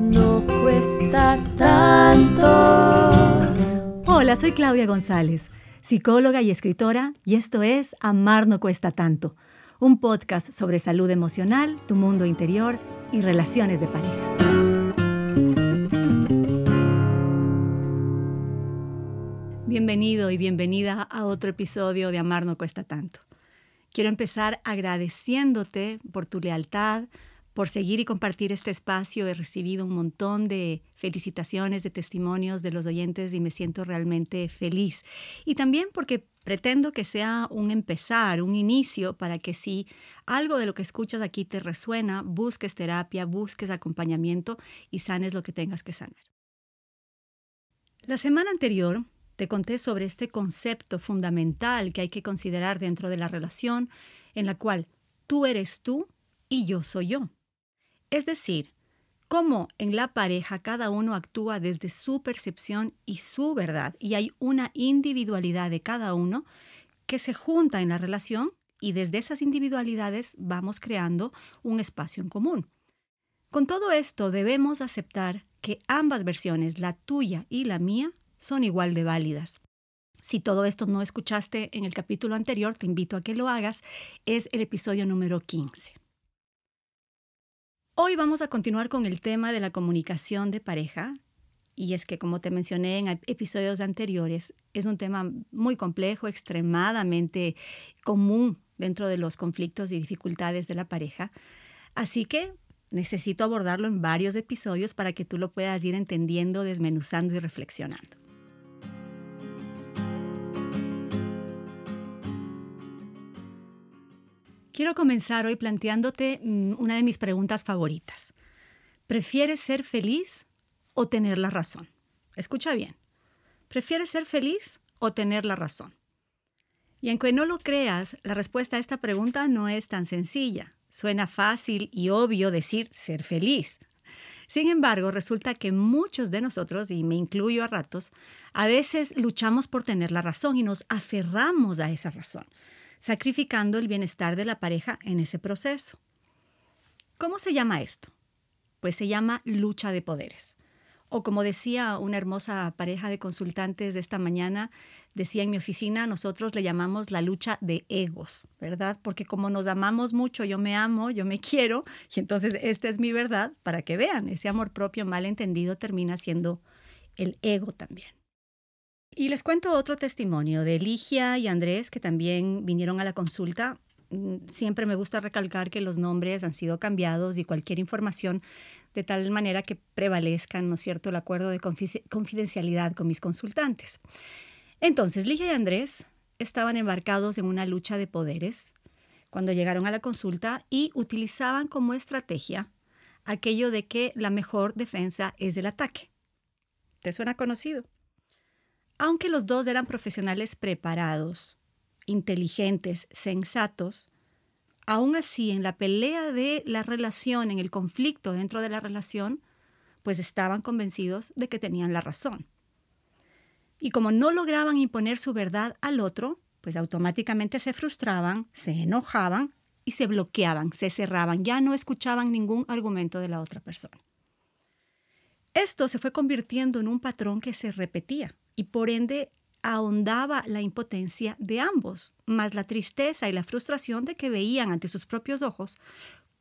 No cuesta tanto. Hola, soy Claudia González, psicóloga y escritora, y esto es Amar no cuesta tanto, un podcast sobre salud emocional, tu mundo interior y relaciones de pareja. Bienvenido y bienvenida a otro episodio de Amar no cuesta tanto. Quiero empezar agradeciéndote por tu lealtad, por seguir y compartir este espacio. He recibido un montón de felicitaciones, de testimonios de los oyentes y me siento realmente feliz. Y también porque pretendo que sea un empezar, un inicio para que si algo de lo que escuchas aquí te resuena, busques terapia, busques acompañamiento y sanes lo que tengas que sanar. La semana anterior te conté sobre este concepto fundamental que hay que considerar dentro de la relación en la cual tú eres tú y yo soy yo. Es decir, cómo en la pareja cada uno actúa desde su percepción y su verdad, y hay una individualidad de cada uno que se junta en la relación y desde esas individualidades vamos creando un espacio en común. Con todo esto debemos aceptar que ambas versiones, la tuya y la mía, son igual de válidas. Si todo esto no escuchaste en el capítulo anterior, te invito a que lo hagas. Es el episodio número 15. Hoy vamos a continuar con el tema de la comunicación de pareja. Y es que, como te mencioné en episodios anteriores, es un tema muy complejo, extremadamente común dentro de los conflictos y dificultades de la pareja. Así que necesito abordarlo en varios episodios para que tú lo puedas ir entendiendo, desmenuzando y reflexionando. Quiero comenzar hoy planteándote mm, una de mis preguntas favoritas. ¿Prefieres ser feliz o tener la razón? Escucha bien. ¿Prefieres ser feliz o tener la razón? Y aunque no lo creas, la respuesta a esta pregunta no es tan sencilla. Suena fácil y obvio decir ser feliz. Sin embargo, resulta que muchos de nosotros, y me incluyo a ratos, a veces luchamos por tener la razón y nos aferramos a esa razón sacrificando el bienestar de la pareja en ese proceso. ¿Cómo se llama esto? Pues se llama lucha de poderes. O como decía una hermosa pareja de consultantes de esta mañana, decía en mi oficina, nosotros le llamamos la lucha de egos, ¿verdad? Porque como nos amamos mucho, yo me amo, yo me quiero, y entonces esta es mi verdad, para que vean, ese amor propio mal entendido termina siendo el ego también. Y les cuento otro testimonio de Ligia y Andrés, que también vinieron a la consulta. Mm, siempre me gusta recalcar que los nombres han sido cambiados y cualquier información de tal manera que prevalezcan, ¿no es cierto?, el acuerdo de confidencialidad con mis consultantes. Entonces, Ligia y Andrés estaban embarcados en una lucha de poderes cuando llegaron a la consulta y utilizaban como estrategia aquello de que la mejor defensa es el ataque. ¿Te suena conocido? Aunque los dos eran profesionales preparados, inteligentes, sensatos, aún así en la pelea de la relación, en el conflicto dentro de la relación, pues estaban convencidos de que tenían la razón. Y como no lograban imponer su verdad al otro, pues automáticamente se frustraban, se enojaban y se bloqueaban, se cerraban, ya no escuchaban ningún argumento de la otra persona. Esto se fue convirtiendo en un patrón que se repetía y por ende ahondaba la impotencia de ambos, más la tristeza y la frustración de que veían ante sus propios ojos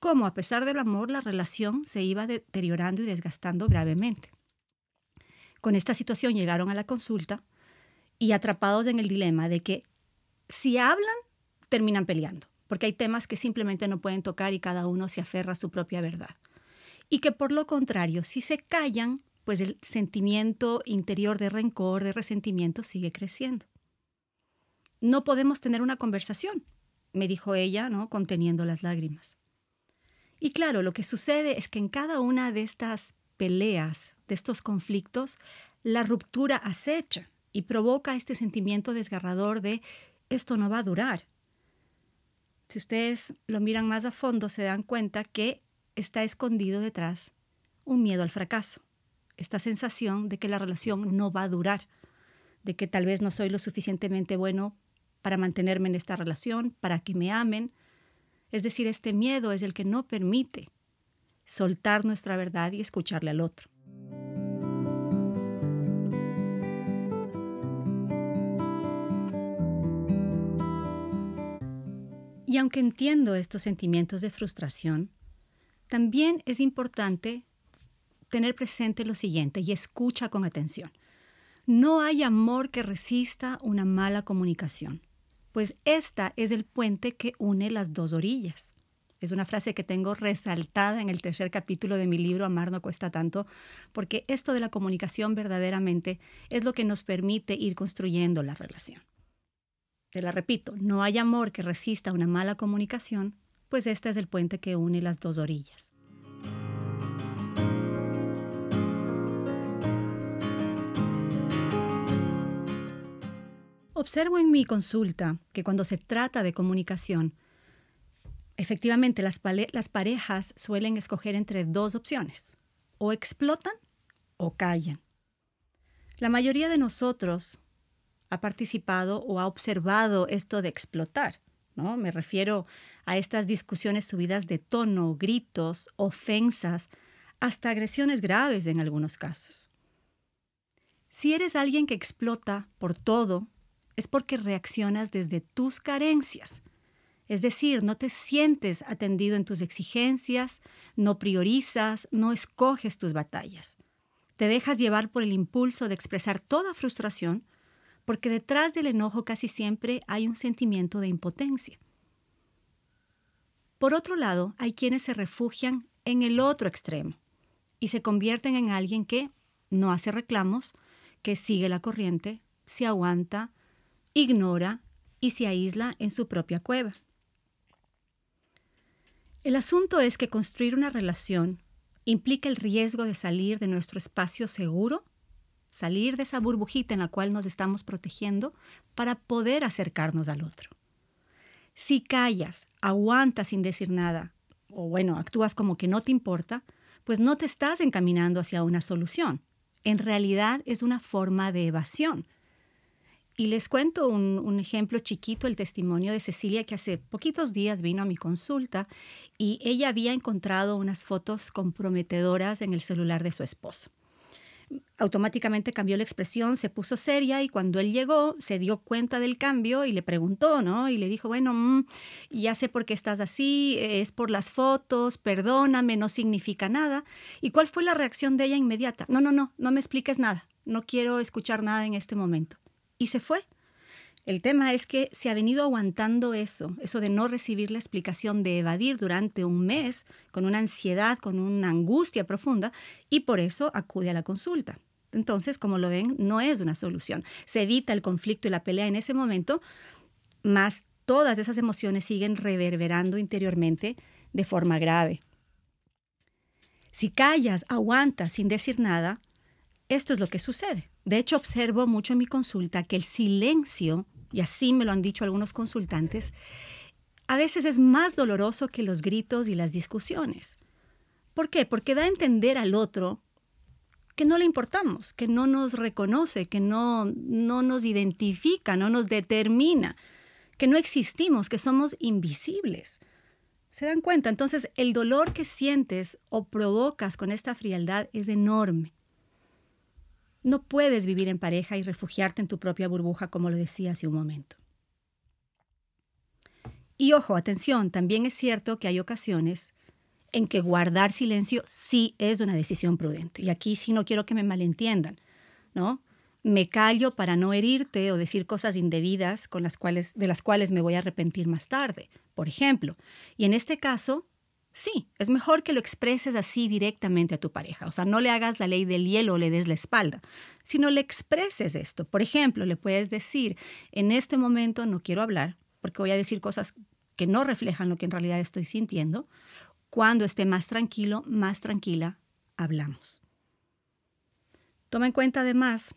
cómo a pesar del amor la relación se iba deteriorando y desgastando gravemente. Con esta situación llegaron a la consulta y atrapados en el dilema de que si hablan, terminan peleando, porque hay temas que simplemente no pueden tocar y cada uno se aferra a su propia verdad. Y que por lo contrario, si se callan, pues el sentimiento interior de rencor, de resentimiento sigue creciendo. No podemos tener una conversación, me dijo ella, ¿no? conteniendo las lágrimas. Y claro, lo que sucede es que en cada una de estas peleas, de estos conflictos, la ruptura acecha y provoca este sentimiento desgarrador de esto no va a durar. Si ustedes lo miran más a fondo, se dan cuenta que está escondido detrás un miedo al fracaso esta sensación de que la relación no va a durar, de que tal vez no soy lo suficientemente bueno para mantenerme en esta relación, para que me amen. Es decir, este miedo es el que no permite soltar nuestra verdad y escucharle al otro. Y aunque entiendo estos sentimientos de frustración, también es importante tener presente lo siguiente y escucha con atención. No hay amor que resista una mala comunicación, pues esta es el puente que une las dos orillas. Es una frase que tengo resaltada en el tercer capítulo de mi libro Amar no cuesta tanto, porque esto de la comunicación verdaderamente es lo que nos permite ir construyendo la relación. Te la repito, no hay amor que resista una mala comunicación, pues este es el puente que une las dos orillas. Observo en mi consulta que cuando se trata de comunicación, efectivamente las, parejas suelen escoger entre dos opciones, o explotan o callan. La mayoría de nosotros ha participado o ha observado esto de explotar. ¿no? Me refiero a estas discusiones subidas de tono, gritos, ofensas, hasta agresiones graves en algunos casos. Si eres alguien que explota por todo, es porque reaccionas desde tus carencias. Es decir, no te sientes atendido en tus exigencias, no priorizas, no escoges tus batallas. Te dejas llevar por el impulso de expresar toda frustración porque detrás del enojo casi siempre hay un sentimiento de impotencia. Por otro lado, hay quienes se refugian en el otro extremo y se convierten en alguien que no hace reclamos, que sigue la corriente, se aguanta, ignora y se aísla en su propia cueva. El asunto es que construir una relación implica el riesgo de salir de nuestro espacio seguro salir de esa burbujita en la cual nos estamos protegiendo para poder acercarnos al otro. Si callas, aguantas sin decir nada, o bueno, actúas como que no te importa, pues no te estás encaminando hacia una solución. En realidad es una forma de evasión. Y les cuento un, ejemplo chiquito, el testimonio de Cecilia, que hace poquitos días vino a mi consulta y ella había encontrado unas fotos comprometedoras en el celular de su esposo automáticamente cambió la expresión, se puso seria y cuando él llegó se dio cuenta del cambio y le preguntó, ¿no? Y le dijo, bueno, mm, ya sé por qué estás así, es por las fotos, perdóname, no significa nada. ¿Y cuál fue la reacción de ella inmediata? No, no, no, no me expliques nada, no quiero escuchar nada en este momento. Y se fue. El tema es que se ha venido aguantando eso, eso de no recibir la explicación, de evadir durante un mes con una ansiedad, con una angustia profunda, y por eso acude a la consulta. Entonces, como lo ven, no es una solución. Se evita el conflicto y la pelea en ese momento, más todas esas emociones siguen reverberando interiormente de forma grave. Si callas, aguantas sin decir nada, esto es lo que sucede. De hecho, observo mucho en mi consulta que el silencio y así me lo han dicho algunos consultantes, a veces es más doloroso que los gritos y las discusiones. ¿Por qué? Porque da a entender al otro que no le importamos, que no nos reconoce, que no, no nos identifica, no nos determina, que no existimos, que somos invisibles. ¿Se dan cuenta? Entonces el dolor que sientes o provocas con esta frialdad es enorme. No puedes vivir en pareja y refugiarte en tu propia burbuja, como lo decía hace un momento. Y ojo, atención, también es cierto que hay ocasiones en que guardar silencio sí es una decisión prudente. Y aquí sí no quiero que me malentiendan, ¿no? Me callo para no herirte o decir cosas indebidas con las cuales, de las cuales me voy a arrepentir más tarde, por ejemplo. Y en este caso, Sí, es mejor que lo expreses así directamente a tu pareja. O sea, no le hagas la ley del hielo o le des la espalda, sino le expreses esto. Por ejemplo, le puedes decir, en este momento no quiero hablar porque voy a decir cosas que no reflejan lo que en realidad estoy sintiendo. Cuando esté más tranquilo, más tranquila, hablamos. Toma en cuenta además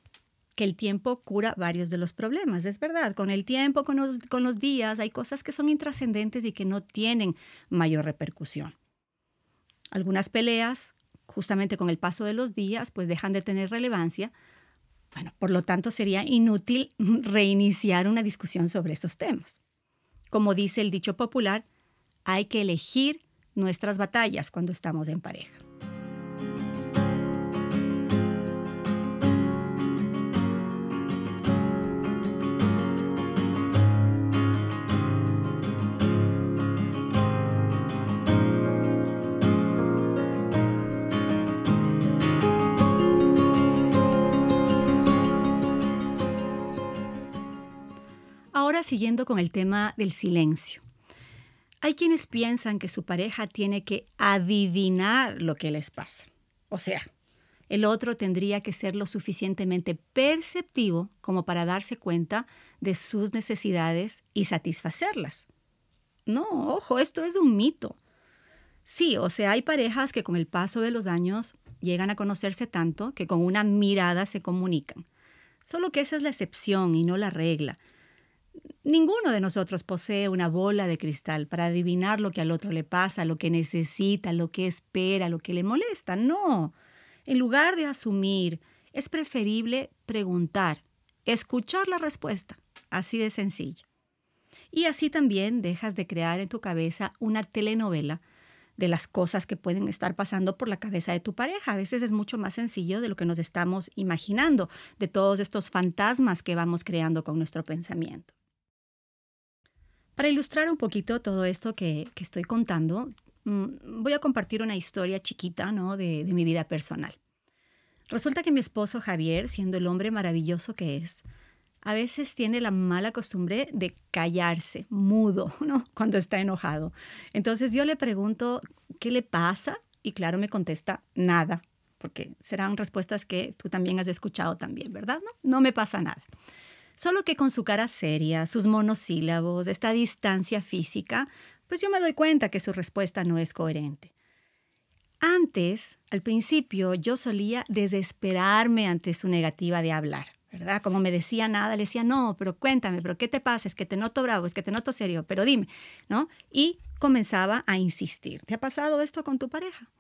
que el tiempo cura varios de los problemas. Es verdad, con el tiempo, con los, días, hay cosas que son intrascendentes y que no tienen mayor repercusión. Algunas peleas, justamente con el paso de los días, pues dejan de tener relevancia. Bueno, por lo tanto, sería inútil reiniciar una discusión sobre esos temas. Como dice el dicho popular, hay que elegir nuestras batallas cuando estamos en pareja. Ahora siguiendo con el tema del silencio. Hay quienes piensan que su pareja tiene que adivinar lo que les pasa. O sea, el otro tendría que ser lo suficientemente perceptivo como para darse cuenta de sus necesidades y satisfacerlas. No, ojo, esto es un mito. Sí, o sea, hay parejas que con el paso de los años llegan a conocerse tanto que con una mirada se comunican. Solo que esa es la excepción y no la regla. Ninguno de nosotros posee una bola de cristal para adivinar lo que al otro le pasa, lo que necesita, lo que espera, lo que le molesta. No. En lugar de asumir, es preferible preguntar, escuchar la respuesta. Así de sencillo. Y así también dejas de crear en tu cabeza una telenovela de las cosas que pueden estar pasando por la cabeza de tu pareja. A veces es mucho más sencillo de lo que nos estamos imaginando, de todos estos fantasmas que vamos creando con nuestro pensamiento. Para ilustrar un poquito todo esto que, estoy contando, mm, voy a compartir una historia chiquita ¿no? de, mi vida personal. Resulta que mi esposo Javier, siendo el hombre maravilloso que es, a veces tiene la mala costumbre de callarse, mudo, ¿no? Cuando está enojado. Entonces yo le pregunto, ¿qué le pasa? Y claro, me contesta, nada, porque serán respuestas que tú también has escuchado también, ¿verdad? No me pasa nada. Solo que con su cara seria, sus monosílabos, esta distancia física, pues yo me doy cuenta que su respuesta no es coherente. Antes, al principio, yo solía desesperarme ante su negativa de hablar, ¿verdad? Como me decía nada, le decía, no, pero cuéntame, pero ¿qué te pasa? Es que te noto bravo, es que te noto serio, pero dime, ¿no? Y comenzaba a insistir. ¿Te ha pasado esto con tu pareja?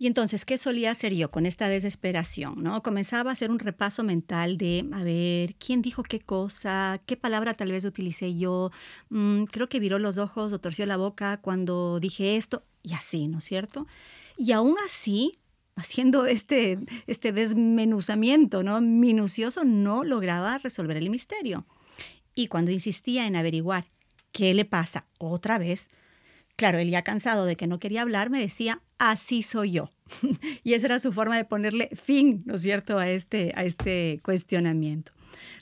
Y entonces, ¿qué solía hacer yo con esta desesperación? ¿no? Comenzaba a hacer un repaso mental de, a ver, ¿quién dijo qué cosa? ¿Qué palabra tal vez utilicé yo? Mm, creo que viró los ojos o torció la boca cuando dije esto, y así, ¿no es cierto? Y aún así, haciendo este, este desmenuzamiento ¿no? minucioso, no lograba resolver el misterio. Y cuando insistía en averiguar qué le pasa otra vez, Claro, él ya cansado de que no quería hablar, me decía, así soy yo. y esa era su forma de ponerle fin, ¿no es cierto?, a este, a este cuestionamiento.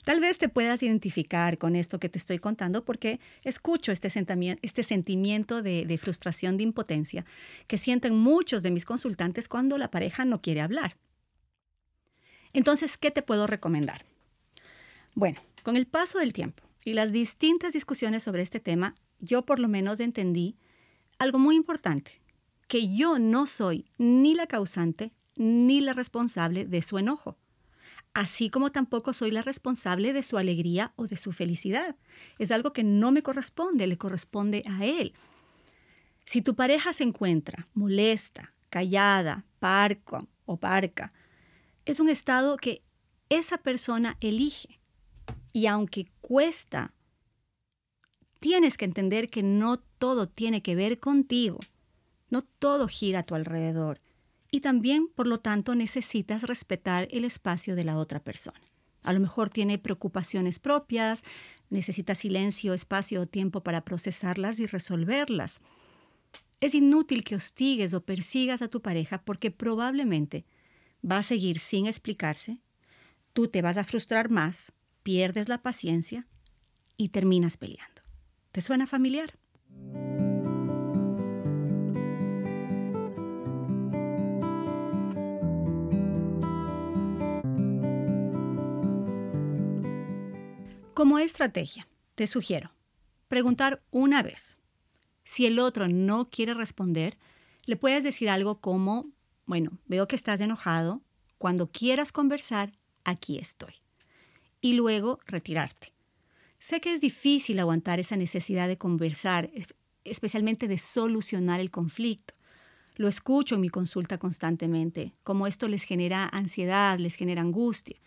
Tal vez te puedas identificar con esto que te estoy contando porque escucho este sentimiento, este sentimiento de, de, frustración, de impotencia que sienten muchos de mis consultantes cuando la pareja no quiere hablar. Entonces, ¿qué te puedo recomendar? Bueno, con el paso del tiempo y las distintas discusiones sobre este tema, yo por lo menos entendí algo muy importante, que yo no soy ni la causante ni la responsable de su enojo, así como tampoco soy la responsable de su alegría o de su felicidad. Es algo que no me corresponde, le corresponde a él. Si tu pareja se encuentra molesta, callada, parco o parca, es un estado que esa persona elige. Y aunque cuesta tienes que entender que no todo tiene que ver contigo, no todo gira a tu alrededor y también, por lo tanto, necesitas respetar el espacio de la otra persona. A lo mejor tiene preocupaciones propias, necesita silencio, espacio o tiempo para procesarlas y resolverlas. Es inútil que hostigues o persigas a tu pareja porque probablemente va a seguir sin explicarse, tú te vas a frustrar más, pierdes la paciencia y terminas peleando. ¿Te suena familiar? Como estrategia, te sugiero preguntar una vez. Si el otro no quiere responder, le puedes decir algo como, bueno, veo que estás enojado, cuando quieras conversar, aquí estoy. Y luego retirarte. Sé que es difícil aguantar esa necesidad de conversar, especialmente de solucionar el conflicto. Lo escucho en mi consulta constantemente, como esto les genera ansiedad, les genera angustia.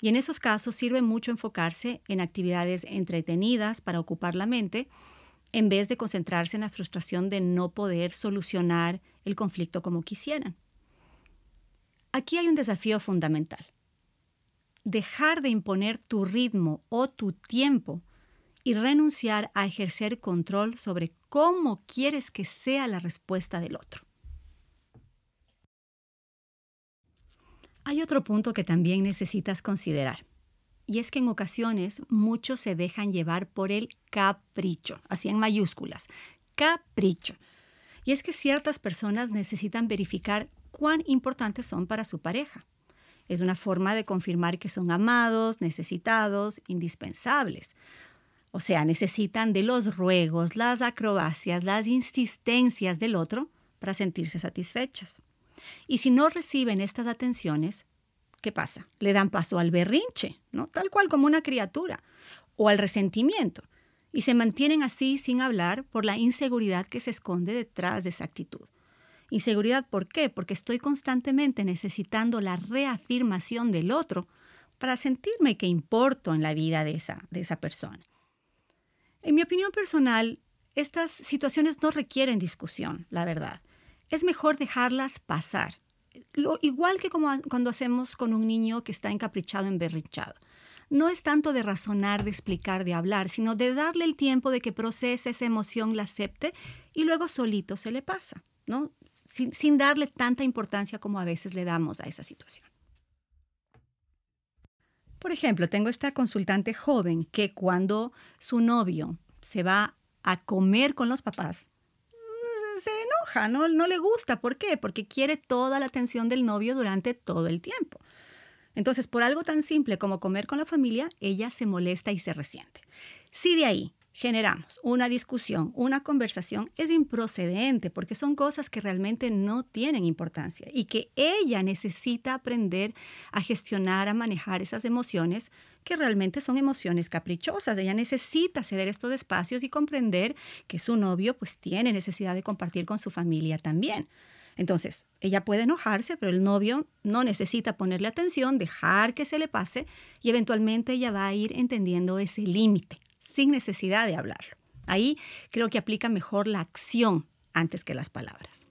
Y en esos casos sirve mucho enfocarse en actividades entretenidas para ocupar la mente en vez de concentrarse en la frustración de no poder solucionar el conflicto como quisieran. Aquí hay un desafío fundamental. Dejar de imponer tu ritmo o tu tiempo y renunciar a ejercer control sobre cómo quieres que sea la respuesta del otro. Hay otro punto que también necesitas considerar. Y es que en ocasiones muchos se dejan llevar por el capricho, así en mayúsculas, capricho. Y es que ciertas personas necesitan verificar cuán importantes son para su pareja. Es una forma de confirmar que son amados, necesitados, indispensables. O sea, necesitan de los ruegos, las acrobacias, las insistencias del otro para sentirse satisfechas. Y si no reciben estas atenciones, ¿qué pasa? Le dan paso al berrinche, ¿no? Tal cual como una criatura, o al resentimiento, y se mantienen así sin hablar por la inseguridad que se esconde detrás de esa actitud. Inseguridad, ¿por qué? Porque estoy constantemente necesitando la reafirmación del otro para sentirme que importo en la vida de esa, de esa persona. En mi opinión personal, estas situaciones no requieren discusión, la verdad. Es mejor dejarlas pasar lo, igual que como cuando hacemos con un niño que está encaprichado, emberrinchado. No es tanto de razonar, de explicar, de hablar, sino de darle el tiempo de que procese esa emoción, la acepte y luego solito se le pasa, ¿no? Sin, darle tanta importancia como a veces le damos a esa situación. Por ejemplo, tengo esta consultante joven que cuando su novio se va a comer con los papás, se enoja, ¿no? no le gusta. ¿Por qué? Porque quiere toda la atención del novio durante todo el tiempo. Entonces, por algo tan simple como comer con la familia, ella se molesta y se resiente. Si de ahí generamos una discusión, una conversación, es improcedente porque son cosas que realmente no tienen importancia y que ella necesita aprender a gestionar, a manejar esas emociones que realmente son emociones caprichosas. Ella necesita ceder estos espacios y comprender que su novio pues tiene necesidad de compartir con su familia también. Entonces, ella puede enojarse, pero el novio no necesita ponerle atención, dejar que se le pase y eventualmente ella va a ir entendiendo ese límite sin necesidad de hablarlo. Ahí creo que aplica mejor la acción antes que las palabras.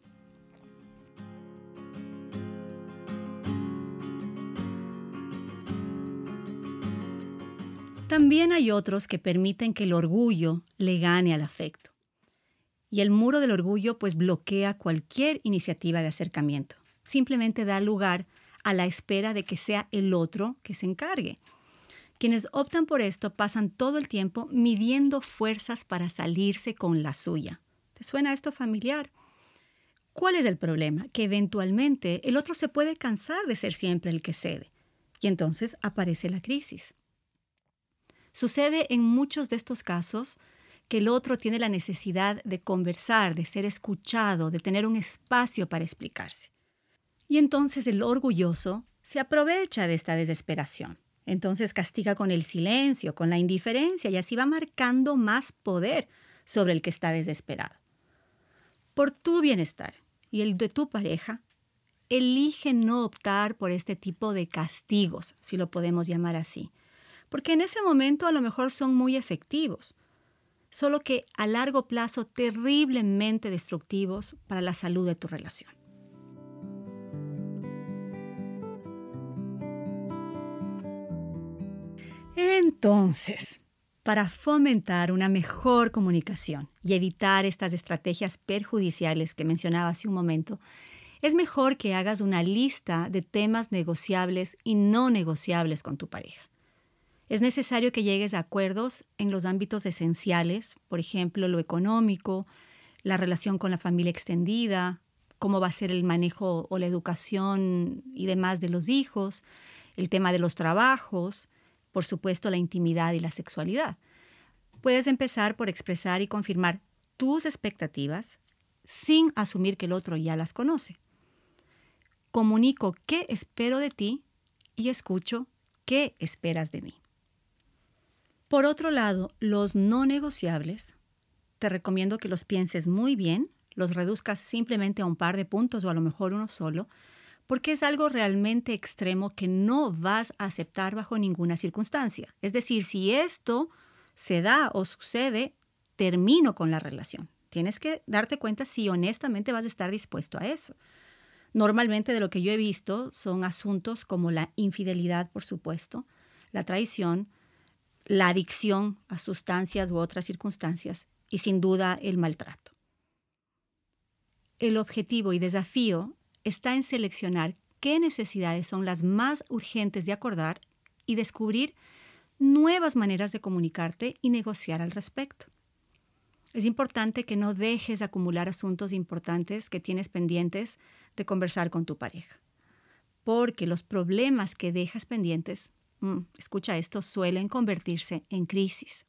También hay otros que permiten que el orgullo le gane al afecto. Y el muro del orgullo pues bloquea cualquier iniciativa de acercamiento. Simplemente da lugar a la espera de que sea el otro que se encargue. Quienes optan por esto pasan todo el tiempo midiendo fuerzas para salirse con la suya. ¿Te suena esto familiar? ¿Cuál es el problema? Que eventualmente el otro se puede cansar de ser siempre el que cede. Y entonces aparece la crisis. Sucede en muchos de estos casos que el otro tiene la necesidad de conversar, de ser escuchado, de tener un espacio para explicarse. Y entonces el orgulloso se aprovecha de esta desesperación. Entonces castiga con el silencio, con la indiferencia y así va marcando más poder sobre el que está desesperado. Por tu bienestar y el de tu pareja, elige no optar por este tipo de castigos, si lo podemos llamar así porque en ese momento a lo mejor son muy efectivos, solo que a largo plazo terriblemente destructivos para la salud de tu relación. Entonces, para fomentar una mejor comunicación y evitar estas estrategias perjudiciales que mencionaba hace un momento, es mejor que hagas una lista de temas negociables y no negociables con tu pareja. Es necesario que llegues a acuerdos en los ámbitos esenciales, por ejemplo, lo económico, la relación con la familia extendida, cómo va a ser el manejo o la educación y demás de los hijos, el tema de los trabajos, por supuesto la intimidad y la sexualidad. Puedes empezar por expresar y confirmar tus expectativas sin asumir que el otro ya las conoce. Comunico qué espero de ti y escucho qué esperas de mí. Por otro lado, los no negociables, te recomiendo que los pienses muy bien, los reduzcas simplemente a un par de puntos o a lo mejor uno solo, porque es algo realmente extremo que no vas a aceptar bajo ninguna circunstancia. Es decir, si esto se da o sucede, termino con la relación. Tienes que darte cuenta si honestamente vas a estar dispuesto a eso. Normalmente de lo que yo he visto son asuntos como la infidelidad, por supuesto, la traición, la adicción a sustancias u otras circunstancias y sin duda el maltrato. El objetivo y desafío está en seleccionar qué necesidades son las más urgentes de acordar y descubrir nuevas maneras de comunicarte y negociar al respecto. Es importante que no dejes acumular asuntos importantes que tienes pendientes de conversar con tu pareja, porque los problemas que dejas pendientes, mm, escucha esto, suelen convertirse en crisis.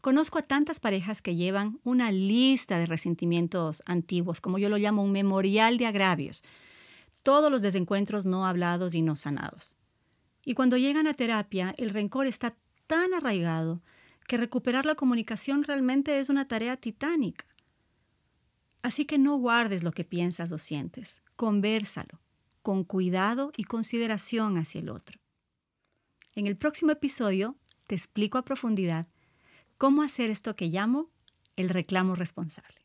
Conozco a tantas parejas que llevan una lista de resentimientos antiguos, como yo lo llamo un memorial de agravios, todos los desencuentros no hablados y no sanados. Y cuando llegan a terapia, el rencor está tan arraigado que recuperar la comunicación realmente es una tarea titánica. Así que no guardes lo que piensas o sientes, conversalo, con cuidado y consideración hacia el otro. En el próximo episodio te explico a profundidad cómo hacer esto que llamo el reclamo responsable.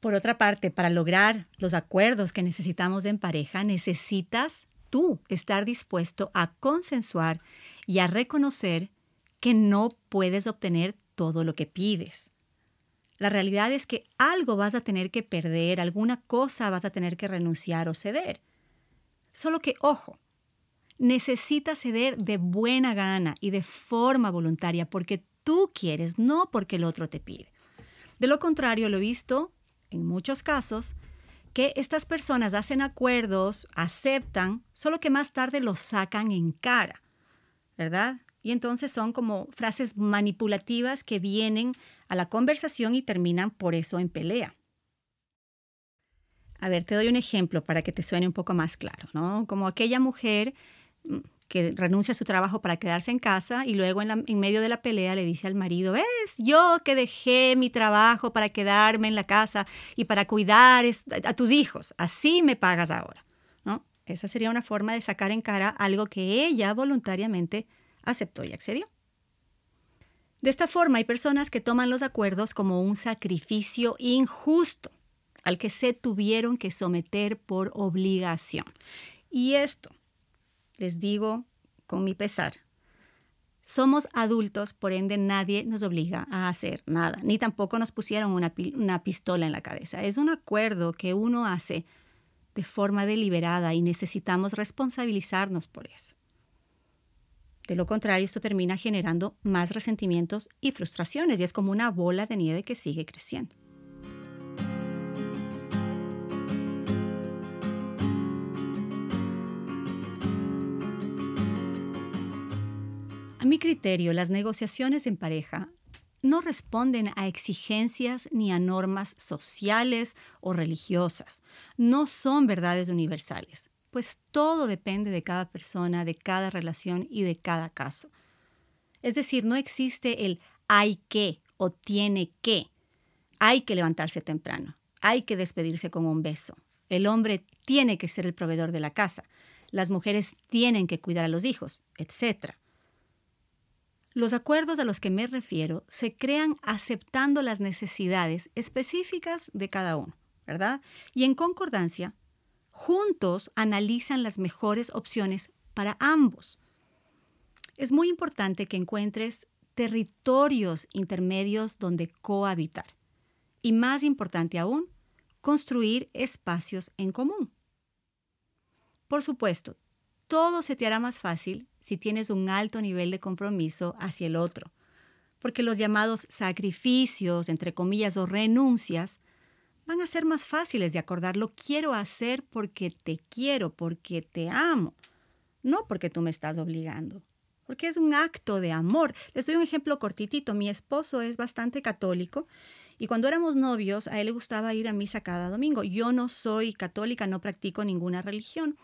Por otra parte, para lograr los acuerdos que necesitamos en pareja, necesitas tú estar dispuesto a consensuar y a reconocer que no puedes obtener todo lo que pides. La realidad es que algo vas a tener que perder, alguna cosa vas a tener que renunciar o ceder. Solo que, ojo, necesitas ceder de buena gana y de forma voluntaria porque tú quieres, no porque el otro te pide. De lo contrario, lo he visto en muchos casos, que estas personas hacen acuerdos, aceptan, solo que más tarde los sacan en cara, ¿verdad? Y entonces son como frases manipulativas que vienen a la conversación y terminan por eso en pelea. A ver, te doy un ejemplo para que te suene un poco más claro, ¿no? Como aquella mujer que renuncia a su trabajo para quedarse en casa y luego en, medio de la pelea le dice al marido, ves, yo que dejé mi trabajo para quedarme en la casa y para cuidar a tus hijos, así me pagas ahora. ¿no? Esa sería una forma de sacar en cara algo que ella voluntariamente aceptó y accedió. De esta forma hay personas que toman los acuerdos como un sacrificio injusto al que se tuvieron que someter por obligación. Y esto les digo con mi pesar, somos adultos, por ende nadie nos obliga a hacer nada, ni tampoco nos pusieron una, pistola en la cabeza. Es un acuerdo que uno hace de forma deliberada y necesitamos responsabilizarnos por eso. De lo contrario, esto termina generando más resentimientos y frustraciones y es como una bola de nieve que sigue creciendo. A mi criterio, las negociaciones en pareja no responden a exigencias ni a normas sociales o religiosas. No son verdades universales, pues todo depende de cada persona, de cada relación y de cada caso. Es decir, no existe el hay que o tiene que. Hay que levantarse temprano, hay que despedirse con un beso. El hombre tiene que ser el proveedor de la casa, las mujeres tienen que cuidar a los hijos, etc. Los acuerdos a los que me refiero se crean aceptando las necesidades específicas de cada uno, ¿verdad? Y en concordancia, juntos analizan las mejores opciones para ambos. Es muy importante que encuentres territorios intermedios donde cohabitar. Y más importante aún, construir espacios en común. Por supuesto, todo se te hará más fácil si tienes un alto nivel de compromiso hacia el otro, porque los llamados sacrificios, entre comillas, o renuncias, van a ser más fáciles de acordar. Lo quiero hacer porque te quiero, porque te amo, no porque tú me estás obligando, porque es un acto de amor. Les doy un ejemplo cortitito. Mi esposo es bastante católico y cuando éramos novios a él le gustaba ir a misa cada domingo. Yo no soy católica, no practico ninguna religión.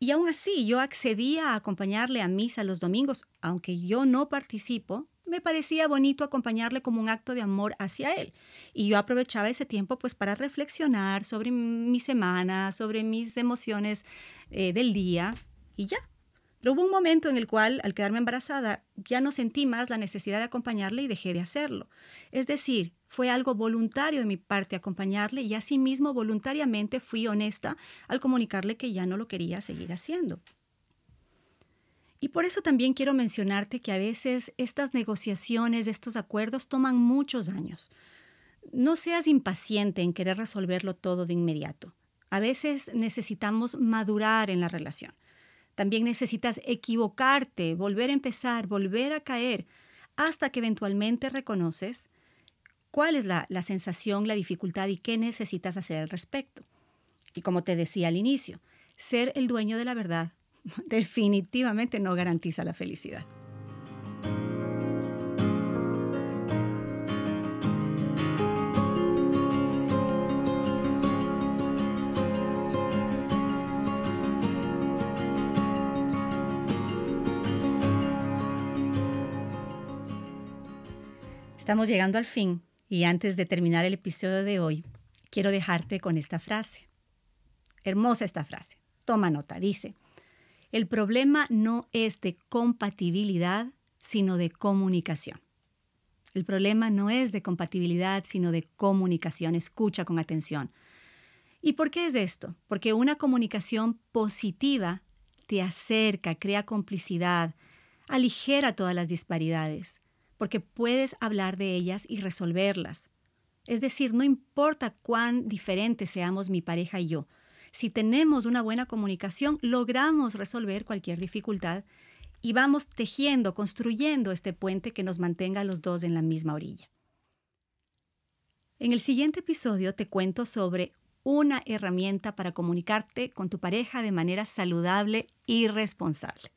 Y aún así, yo accedía a acompañarle a misa los domingos, aunque yo no participo, me parecía bonito acompañarle como un acto de amor hacia él. Y yo aprovechaba ese tiempo pues para reflexionar sobre mi semana, sobre mis emociones eh, del día y ya. Pero hubo un momento en el cual, al quedarme embarazada, ya no sentí más la necesidad de acompañarle y dejé de hacerlo. Es decir, fue algo voluntario de mi parte acompañarle y asimismo voluntariamente fui honesta al comunicarle que ya no lo quería seguir haciendo. Y por eso también quiero mencionarte que a veces estas negociaciones, estos acuerdos toman muchos años. No seas impaciente en querer resolverlo todo de inmediato. A veces necesitamos madurar en la relación. También necesitas equivocarte, volver a empezar, volver a caer, hasta que eventualmente reconoces cuál es la, la sensación, la dificultad y qué necesitas hacer al respecto. Y como te decía al inicio, ser el dueño de la verdad definitivamente no garantiza la felicidad. Estamos llegando al fin y antes de terminar el episodio de hoy, quiero dejarte con esta frase. Hermosa esta frase. Toma nota. Dice, el problema no es de compatibilidad, sino de comunicación. El problema no es de compatibilidad, sino de comunicación. Escucha con atención. ¿Y por qué es esto? Porque una comunicación positiva te acerca, crea complicidad, aligera todas las disparidades porque puedes hablar de ellas y resolverlas. Es decir, no importa cuán diferentes seamos mi pareja y yo, si tenemos una buena comunicación, logramos resolver cualquier dificultad y vamos tejiendo, construyendo este puente que nos mantenga los dos en la misma orilla. En el siguiente episodio te cuento sobre una herramienta para comunicarte con tu pareja de manera saludable y responsable.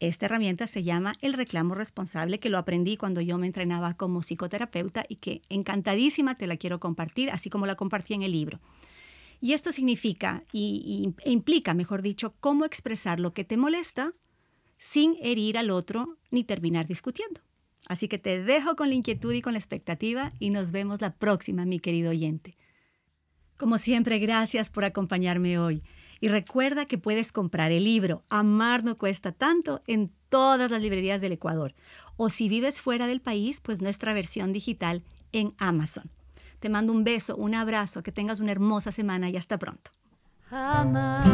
Esta herramienta se llama el reclamo responsable, que lo aprendí cuando yo me entrenaba como psicoterapeuta y que encantadísima te la quiero compartir, así como la compartí en el libro. Y esto significa y, e implica, mejor dicho, cómo expresar lo que te molesta sin herir al otro ni terminar discutiendo. Así que te dejo con la inquietud y con la expectativa y nos vemos la próxima, mi querido oyente. Como siempre, gracias por acompañarme hoy. Y recuerda que puedes comprar el libro Amar no cuesta tanto en todas las librerías del Ecuador. O si vives fuera del país, pues nuestra versión digital en Amazon. Te mando un beso, un abrazo, que tengas una hermosa semana y hasta pronto. Amar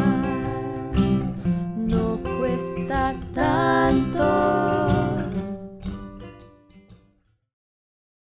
no cuesta tanto.